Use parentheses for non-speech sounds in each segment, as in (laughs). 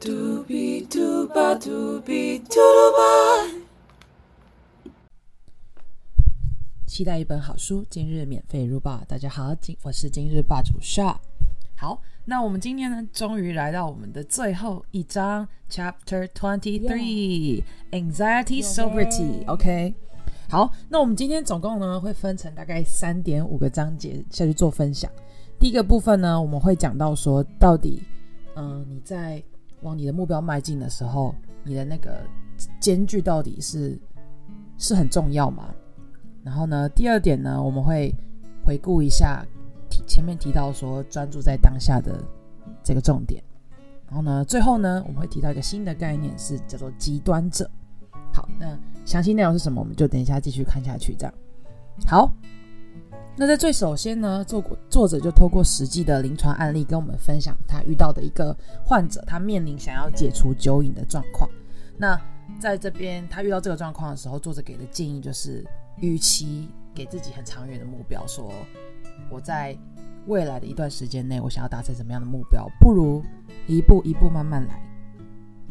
Doobie dooba doobie doodleba. 期待一本好书，今日免费入报。大家好，今我是今日霸主 Sha。好，那我们今天呢，终于来到我们的最后一章，Chapter Twenty Three Anxiety Sobriety。OK，好，那我们今天总共呢会分成大概三点五个章节下去做分享。第一个部分呢，我们会讲到说，到底，嗯、你在往你的目标迈进的时候，你的那个间距到底是是很重要吗？然后呢，第二点呢，我们会回顾一下提前面提到说专注在当下的这个重点。然后呢，最后呢，我们会提到一个新的概念，是叫做极端者。好，那详细内容是什么，我们就等一下继续看下去。这样，好。那在最首先呢，作作者就透过实际的临床案例跟我们分享他遇到的一个患者，他面临想要解除酒瘾的状况。那在这边他遇到这个状况的时候，作者给的建议就是，与其给自己很长远的目标，说我在未来的一段时间内我想要达成什么样的目标，不如一步一步慢慢来。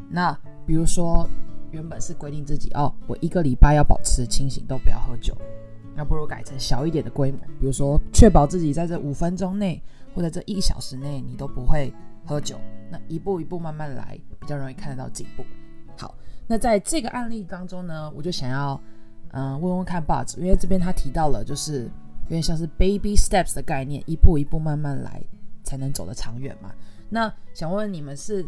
那比如说，原本是规定自己哦，我一个礼拜要保持清醒，都不要喝酒。那不如改成小一点的规模，比如说确保自己在这五分钟内或者这一小时内你都不会喝酒。那一步一步慢慢来，比较容易看得到进步。好，那在这个案例当中呢，我就想要嗯、问问看 Buzz，因为这边他提到了就是有点像是 baby steps 的概念，一步一步慢慢来才能走得长远嘛。那想问问你们是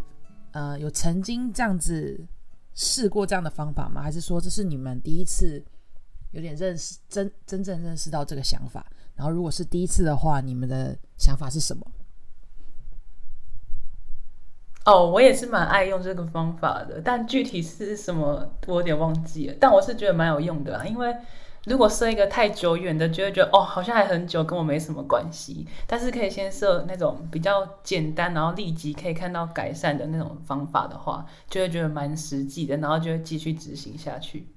呃有曾经这样子试过这样的方法吗？还是说这是你们第一次有点认识真真正认识到这个想法？然后如果是第一次的话，你们的想法是什么？哦，我也是蛮爱用这个方法的，但具体是什么我有点忘记了。但我是觉得蛮有用的啦，因为如果设一个太久远的，就会觉得哦，好像还很久，跟我没什么关系。但是可以先设那种比较简单，然后立即可以看到改善的那种方法的话，就会觉得蛮实际的，然后就会继续执行下去。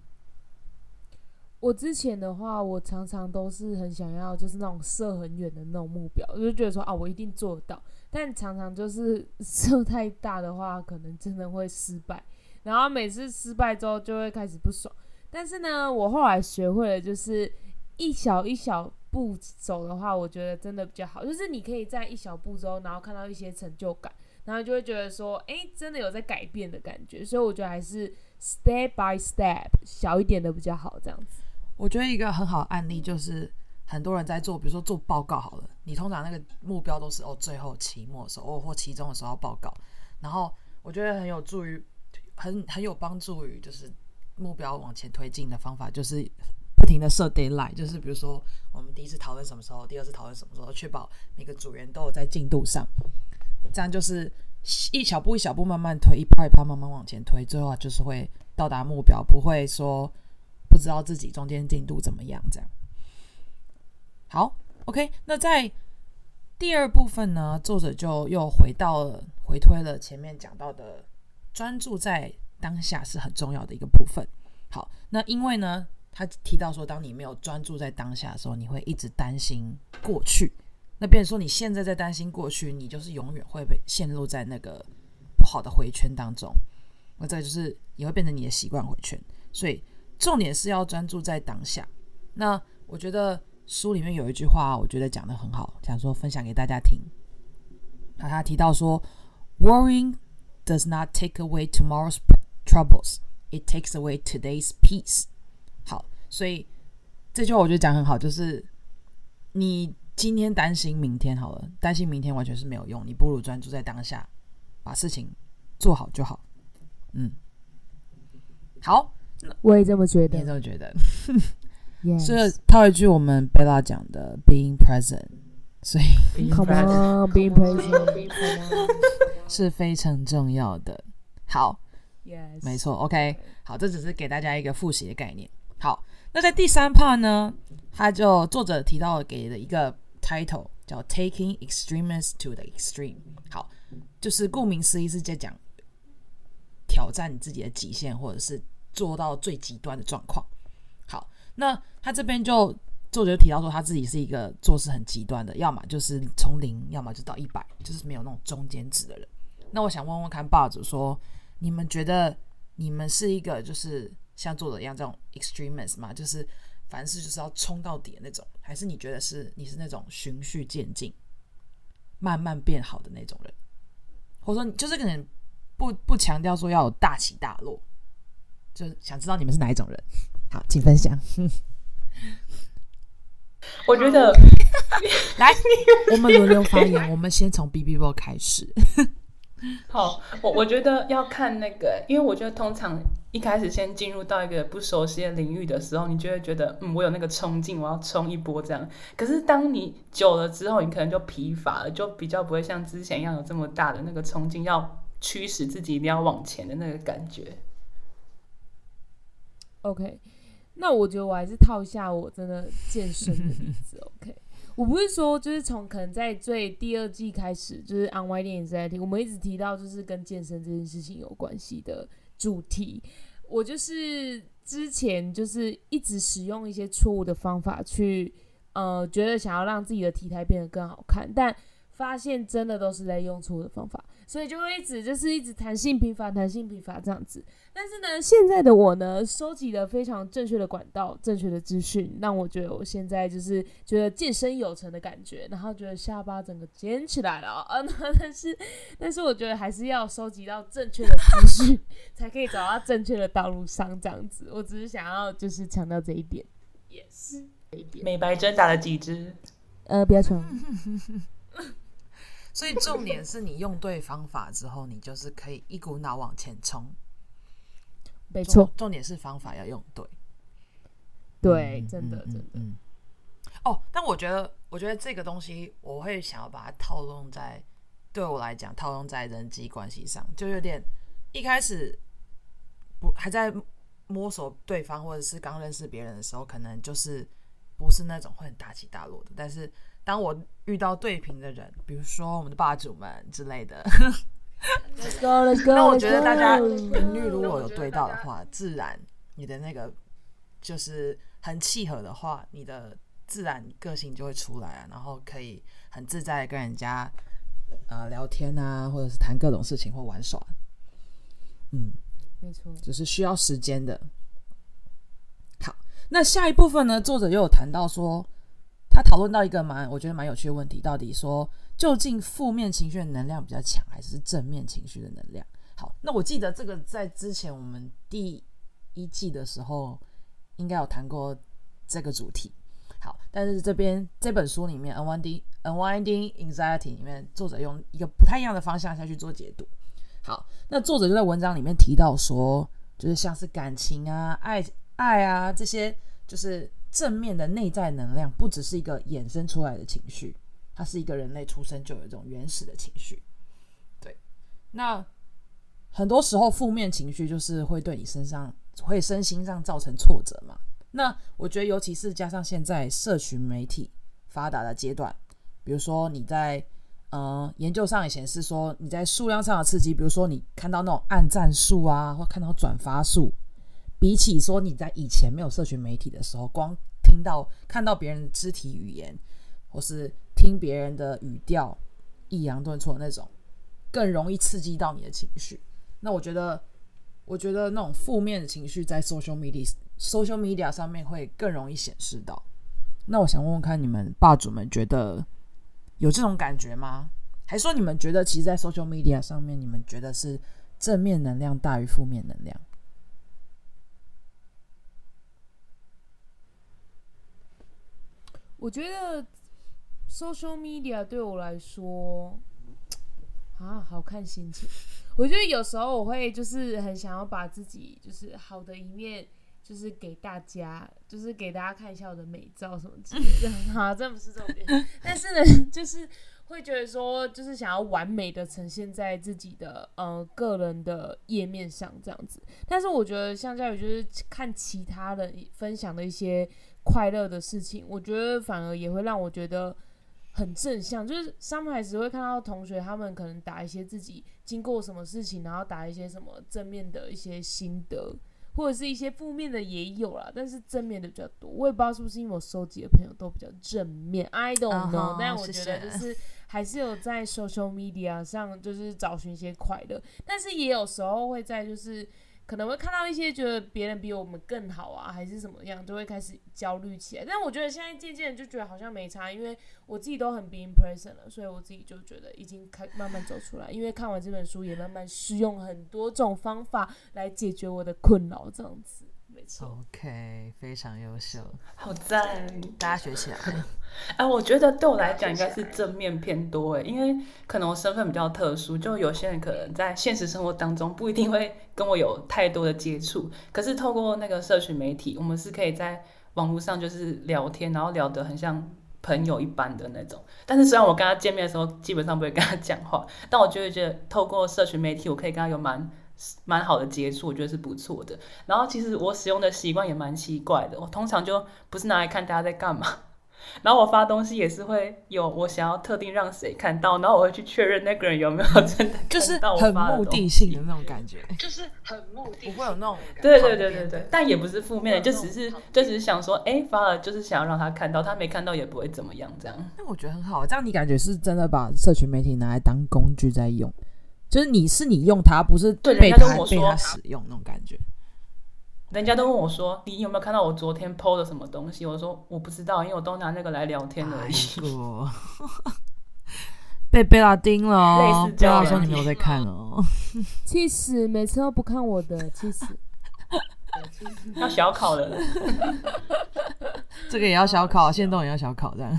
我之前的话，我常常都是很想要，就是那种射很远的那种目标，我就觉得说啊，我一定做到。但常常就是 (laughs) 射太大的话，可能真的会失败。然后每次失败之后，就会开始不爽。但是呢，我后来学会了，就是一小一小步走的话，我觉得真的比较好。就是你可以在一小步之后，然后看到一些成就感，然后就会觉得说，哎，真的有在改变的感觉。所以我觉得还是 step by step，小一点的比较好，这样子。我觉得一个很好的案例就是很多人在做，比如说做报告好了，你通常那个目标都是哦，最后期末的时候，哦或期中的时候要报告，然后我觉得很有助于，很很有帮助于就是目标往前推进的方法，就是不停的设 deadline，就是比如说我们第一次讨论什么时候，第二次讨论什么时候，确保每个组员都有在进度上，这样就是一小步一小步慢慢推，一趴一趴慢慢往前推，最后就是会到达目标，不会说。不知道自己中间进度怎么样，这样。好，OK，那在第二部分呢，作者就又回到了回推了前面讲到的，专注在当下是很重要的一个部分。好，那因为呢，他提到说，当你没有专注在当下的时候，你会一直担心过去。那变成说，你现在在担心过去，你就是永远会被陷入在那个不好的回圈当中。那这就是也会变成你的习惯回圈，所以。重点是要专注在当下。那我觉得书里面有一句话，我觉得讲的很好，想说分享给大家听。他提到说，Worrying does not take away tomorrow's troubles; it takes away today's peace。好，所以这句话我觉得讲很好，就是你今天担心明天好了，担心明天完全是没有用，你不如专注在当下，把事情做好就好。嗯，好。我也这么觉你也。这么觉得？Yes. 是套一句我们贝拉讲的 “being present”，所以 Come on, be present. (laughs) 是非常重要的。好，Yes. 没错，OK，好，这只是给大家一个复习的概念。好，那在第三 part 呢，他就作者提到了给了一个 title 叫 “taking extremes to the extreme”。好，就是顾名思义是在讲挑战你自己的极限，或者是做到最极端的状况。好，那他这边就作者提到说，他自己是一个做事很极端的，要么就是从零，要么就到一百，就是没有那种中间值的人。那我想问问看霸主说，你们觉得你们是一个就是像作者一样这种 extremist 吗？就是凡事就是要冲到底的那种，还是你觉得是你是那种循序渐进、慢慢变好的那种人？或者说，就是可能不不强调说要有大起大落，就是想知道你们是哪一种人。好，请分享。(laughs) 我觉得 (laughs) 来，我们轮流发言。我们先从 B B 波开始。(laughs) 好，我我觉得要看那个，因为我觉得通常一开始先进入到一个不熟悉的领域的时候，你就会觉得，嗯，我有那个冲劲，我要冲一波这样。可是当你久了之后，你可能就疲乏了，就比较不会像之前一样有这么大的那个冲劲，要驱使自己一定要往前的那个感觉。OK，那我觉得我还是套一下我真的健身的例子。OK，我不是说就是从可能在最第二季开始，就是 on y 电影在听，我们一直提到就是跟健身这件事情有关系的主题。我就是之前就是一直使用一些错误的方法去，呃，觉得想要让自己的体态变得更好看，但发现真的都是在用错误的方法，所以就会一直就是一直弹性疲乏、弹性疲乏这样子。但是呢，现在的我呢，收集了非常正确的管道、正确的资讯，让我觉得我现在就是觉得健身有成的感觉，然后觉得下巴整个尖起来了啊、呃！但是，(laughs) 但是我觉得还是要收集到正确的资讯，才可以走到正确的道路上。这样子，我只是想要就是强调这一点。一点。美白针打了几支？呃，不要穷。所以重点是你用对方法之后，你就是可以一股脑往前冲。没错重，点是方法要用对。对，嗯真的，嗯真的。嗯。哦，但我觉得，我觉得这个东西，我会想要把它套用在对我来讲，套用在人际关系上，就有点一开始不还在摸索对方，或者是刚认识别人的时候，可能就是不是那种会很大起大落的。但是当我遇到对频的人，比如说我们的霸主们之类的，Let's go, let's go. 那我觉得大家频率如果有对到的话，自然你的那个就是很契合的话，你的自然个性就会出来啊，然后可以很自在地跟人家呃聊天啊，或者是谈各种事情或玩耍。嗯，没错。只是需要时间的。好，那下一部分呢？作者又有谈到说，他讨论到一个蛮我觉得蛮有趣的问题，到底说究竟负面情绪的能量比较强，还是正面情绪的能量？好，那我记得这个在之前我们第一季的时候应该有谈过这个主题。好，但是这边这本书里面《Unwinding Unwinding Anxiety》里面，作者用一个不太一样的方向下去做解读。好，那作者就在文章里面提到说，就是像是感情啊、爱爱啊这些，就是正面的内在能量，不只是一个衍生出来的情绪，它是一个人类出生就有一种原始的情绪。对，那很多时候负面情绪就是会对你身上、会身心上造成挫折嘛。那我觉得，尤其是加上现在社群媒体发达的阶段，比如说你在呃研究上也显示说，你在数量上的刺激，比如说你看到那种按赞数啊，或看到转发数，比起说你在以前没有社群媒体的时候，光听到看到别人肢体语言，或是听别人的语调抑扬顿挫那种，更容易刺激到你的情绪。那我觉得，我觉得那种负面的情绪在 social media social media 上面会更容易显示到。那我想问问看，你们霸主们觉得有这种感觉吗？还说你们觉得，其实，在 social media 上面，你们觉得是正面能量大于负面能量？我觉得 social media 对我来说啊，好看心情。我觉得有时候我会就是很想要把自己就是好的一面，就是给大家，就是给大家看一下我的美照什么之类的。(laughs) 好，这不是重点。但是呢，(laughs) 就是会觉得说，就是想要完美的呈现在自己的呃个人的页面上这样子。但是我觉得相较于就是看其他人分享的一些快乐的事情，我觉得反而也会让我觉得很正向。就是上面还是会看到同学他们可能打一些自己经过什么事情，然后打一些什么正面的一些心得。或者是一些负面的也有啦，但是正面的比较多。我也不知道是不是因为我收集的朋友都比较正面，I don't 嗯 know、哼但我觉得就是还是有在 social media 上就是找寻一些快乐，但是也有时候会在就是。可能会看到一些觉得别人比我们更好啊，还是怎么样，就会开始焦虑起来。但我觉得现在渐渐就觉得好像没差，因为我自己都很 being present 了，所以我自己就觉得已经开慢慢走出来。因为看完这本书，也慢慢试用很多种方法来解决我的困扰，这样子，没错。OK，非常优秀，好赞！大家学起来。哎，(laughs) 我觉得对我来讲应该是正面偏多哎，(laughs) 因为可能我身份比较特殊，就有些人可能在现实生活当中不一定会跟我有太多的接触，可是透过那个社群媒体，我们是可以在网络上就是聊天，然后聊得很像朋友一般的那种。但是虽然我跟他见面的时候基本上不会跟他讲话，但我就会觉得透过社群媒体，我可以跟他有蛮蛮好的接触，我觉得是不错的。然后其实我使用的习惯也蛮奇怪的，我通常就不是拿来看大家在干嘛。(laughs) 然后我发东西也是会有我想要特定让谁看到，然后我会去确认那个人有没有真的 (laughs) 就是看到我很目的性的那种感觉，就是很目的不会有那种对对对对对，但也不是负面的，就只是就只是想说，哎，发了就是想要让他看到，他没看到也不会怎么样，这样。那我觉得很好，这样你感觉是真的把社群媒体拿来当工具在用，就是你是你用它，不是对被它人家跟我说被它使用那种感觉。人家都问我说，你有没有看到我昨天 PO 的什么东西？我说我不知道，因为我都拿那个来聊天而已。(laughs) 被贝拉盯了哦，类似贝拉这样说你没有在看哦。气死！每次都不看我的，气死！(laughs) 要小考了，(laughs) 这个也要小考，现动也要小考，这样。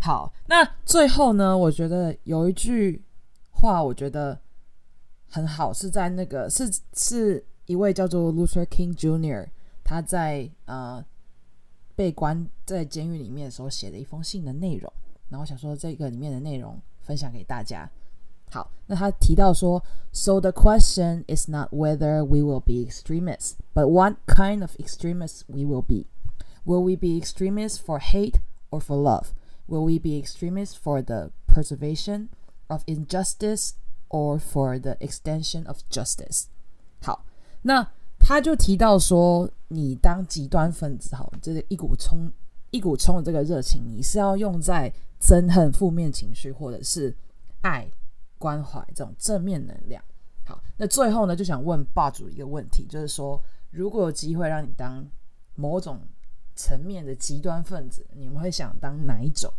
好，那最后呢？我觉得有一句话，我觉得很好，是在那个是是一位叫做 Luther King Jr. 他在呃被关在监狱里面的时候写的一封信的内容。然后想说这个里面的内容分享给大家。好，那他提到说，So the question is not whether we will be extremists, but what kind of extremists we will be. Will we be extremists for hate or for love? Will we be extremists for the preservation of injustice or for the extension of justice? 好，那他就提到说，你当极端分子，好，这个一股冲一股冲的这个热情，你是要用在憎恨、负面情绪，或者是爱、关怀这种正面能量。好，那最后呢，就想问霸主一个问题，就是说，如果有机会让你当某种层面的极端分子，你们会想当哪一种？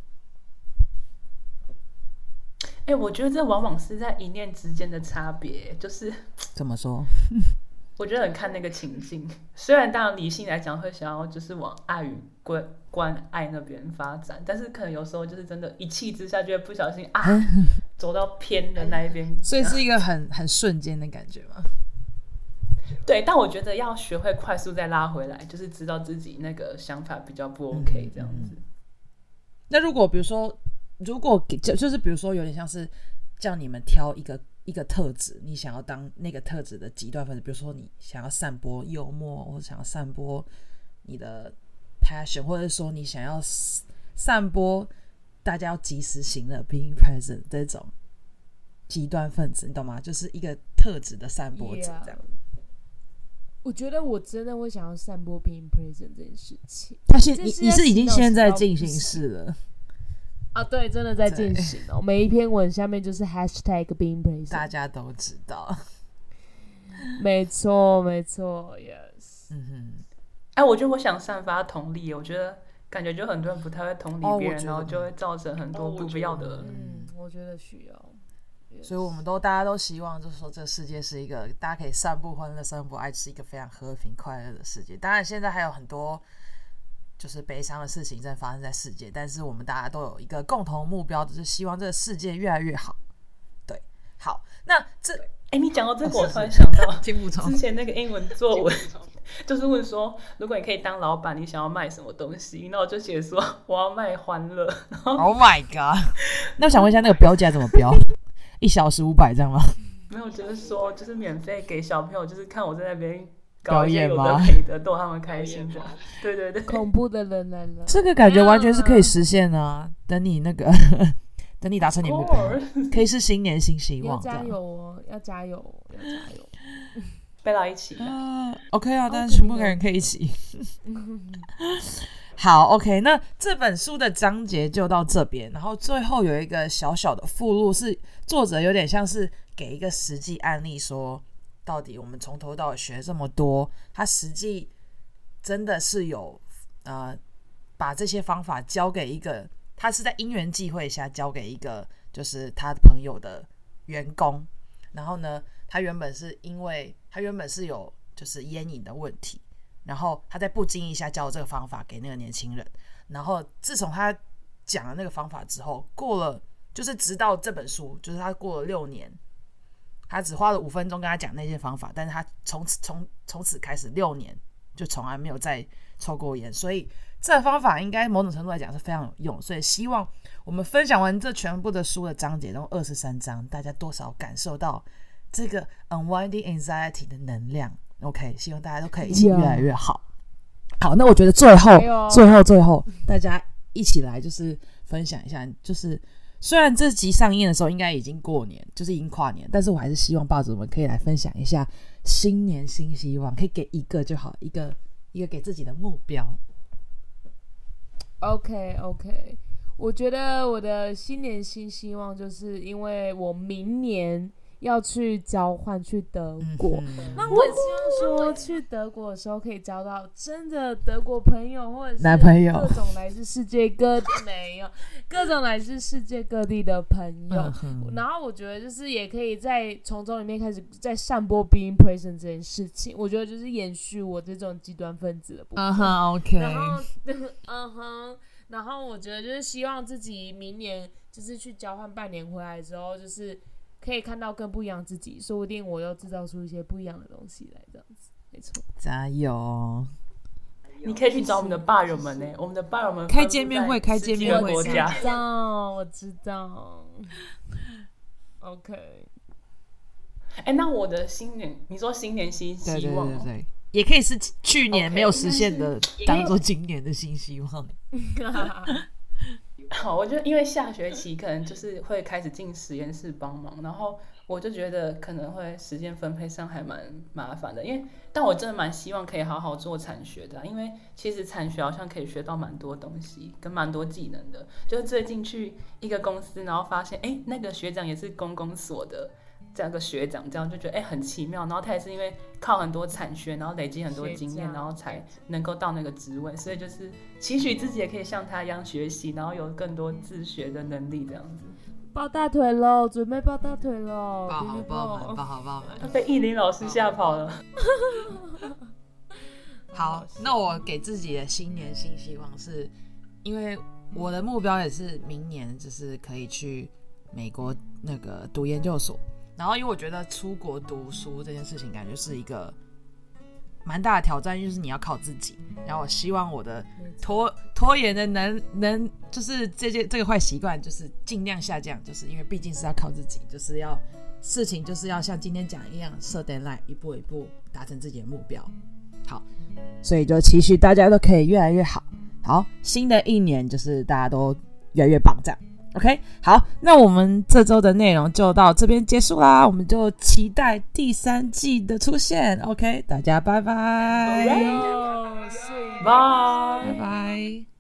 哎、我觉得这往往是在一念之间的差别，就是怎么说？(laughs) 我觉得很看那个情境。虽然当然理性来讲会想要就是往爱与关关爱那边发展，但是可能有时候就是真的，一气之下就会不小心啊，(laughs) 走到偏的那一边。所以是一个很很瞬间的感觉吗？对，但我觉得要学会快速再拉回来，就是知道自己那个想法比较不 OK 这样子。那如果比如说，如果给就就是比如说，有点像是叫你们挑一个一个特质，你想要当那个特质的极端分子，比如说你想要散播幽默，或者想要散播你的 passion，或者说你想要散播大家要及时行乐 being present 这种极端分子，你懂吗？就是一个特质的散播者这样。我觉得我真的会想要散播 being present 这件事情他现你你是已经现在进行式了，啊，对，真的在进行哦。每一篇文下面就是 hashtag being 大 present，家都知道。没错，没错，yes。嗯哼。哎，我觉得我想散发同理，我觉得感觉就很多人不太会同理别人，然后就会造成很多不必要的。嗯，我觉得需要。所以我们都大家都希望，就是说这个世界是一个大家可以散步欢乐、散布爱，是一个非常和平快乐的世界。当然，现在还有很多就是悲伤的事情在发生在世界，但是我们大家都有一个共同目标，就是希望这个世界越来越好。对，好，那这哎，你讲到这个，我突然想到金补充之前那个英文作文，(laughs) 就是问说，如果你可以当老板，你想要卖什么东西？那我就写说我要卖欢乐。，Oh my god！那我想问一下，那个标价怎么标？(laughs) 一小时五百这样吗？没有，就是说，就是免费给小朋友，就是看我在那边搞一些有表演吗的没的，逗他们开心的。对对对，恐怖的人来了，这个感觉完全是可以实现的啊！等你那个，(laughs) 等你达成你的目标，可以是新年新希望，加油哦，要加油，要加油。贝拉 (laughs) 一起。啊，OK 啊，但是全部的人可以一起。(laughs) 好，OK，那这本书的章节就到这边，然后最后有一个小小的附录，是作者有点像是给一个实际案例说，到底我们从头到尾学这么多，他实际真的是有呃把这些方法交给一个，他是在因缘际会下交给一个就是他朋友的员工，然后呢，他原本是因为他原本是有就是烟瘾的问题，然后他在不经意下教这个方法给那个年轻人，然后自从他讲了那个方法之后，过了就是直到这本书，就是他过了六年，他只花了五分钟跟他讲那些方法，但是他从此从从此开始六年就从来没有再抽过烟，所以这方法应该某种程度来讲是非常有用，所以希望我们分享完这全部的书的章节，共二十三章，大家多少感受到这个 unwinding anxiety 的能量。OK，希望大家都可以一起越来越好。好，那我觉得最后最后最后，大家一起来就是分享一下，就是虽然这集上映的时候应该已经过年，就是已经跨年，但是我还是希望报纸们可以来分享一下新年新希望，可以给一个就好，一个一个给自己的目标。OK OK，我觉得我的新年新希望就是因为我明年要去交换去德国。嗯那我希望说，去德国的时候可以交到真的德国朋友，或者是男朋友各种来自世界各地 (laughs) 没有各种来自世界各地的朋友。嗯然后我觉得就是也可以在从中里面开始在散播 being present 这件事情，我觉得就是延续我这种极端分子的部分。嗯哼，OK，然后，(laughs) 嗯哼，然后我觉得就是希望自己明年就是去交换半年回来之后，就是可以看到更不一样的自己，说不定我又制造出一些不一样的东西来，这样子，没错。加油！你可以去找我们的霸友们呢、我们的霸友们开见面会开见面会分布在十几个国家知。道，我知道。(laughs) OK，哎、那我的新年，你说新年新希望、对，对对，也可以是去年没有实现的，当做今年的新希望。好，我就因为下学期可能就是会开始进实验室帮忙，然后我就觉得可能会时间分配上还蛮麻烦的，因为但我真的蛮希望可以好好做产学的、因为其实产学好像可以学到蛮多东西，跟蛮多技能的。就最近去一个公司，然后发现哎，那个学长也是公公所的。这样个学长，这样就觉得哎、很奇妙，然后他也是因为靠很多产学，然后累积很多学经验，然后才能够到那个职位，所以就是期许自己也可以像他一样学习，然后有更多自学的能力，这样子。抱大腿喽，准备抱大腿喽，抱好别爆满，抱好抱满。被艺林老师吓跑了。好，那我给自己的新年新希望是，因为我的目标也是明年就是可以去美国那个读研究所，然后因为我觉得出国读书这件事情感觉是一个蛮大的挑战，就是你要靠自己。然后我希望我的拖拖延的能能就是这件这个坏习惯就是尽量下降，就是因为毕竟是要靠自己，就是要事情就是要像今天讲一样设 deadline，一步一步达成自己的目标。好，所以就期许大家都可以越来越好。好，新的一年就是大家都越来越棒，这样。OK，好，那我们这周的内容就到这边结束啦，我们就期待第三季的出现。OK，大家拜拜，拜拜。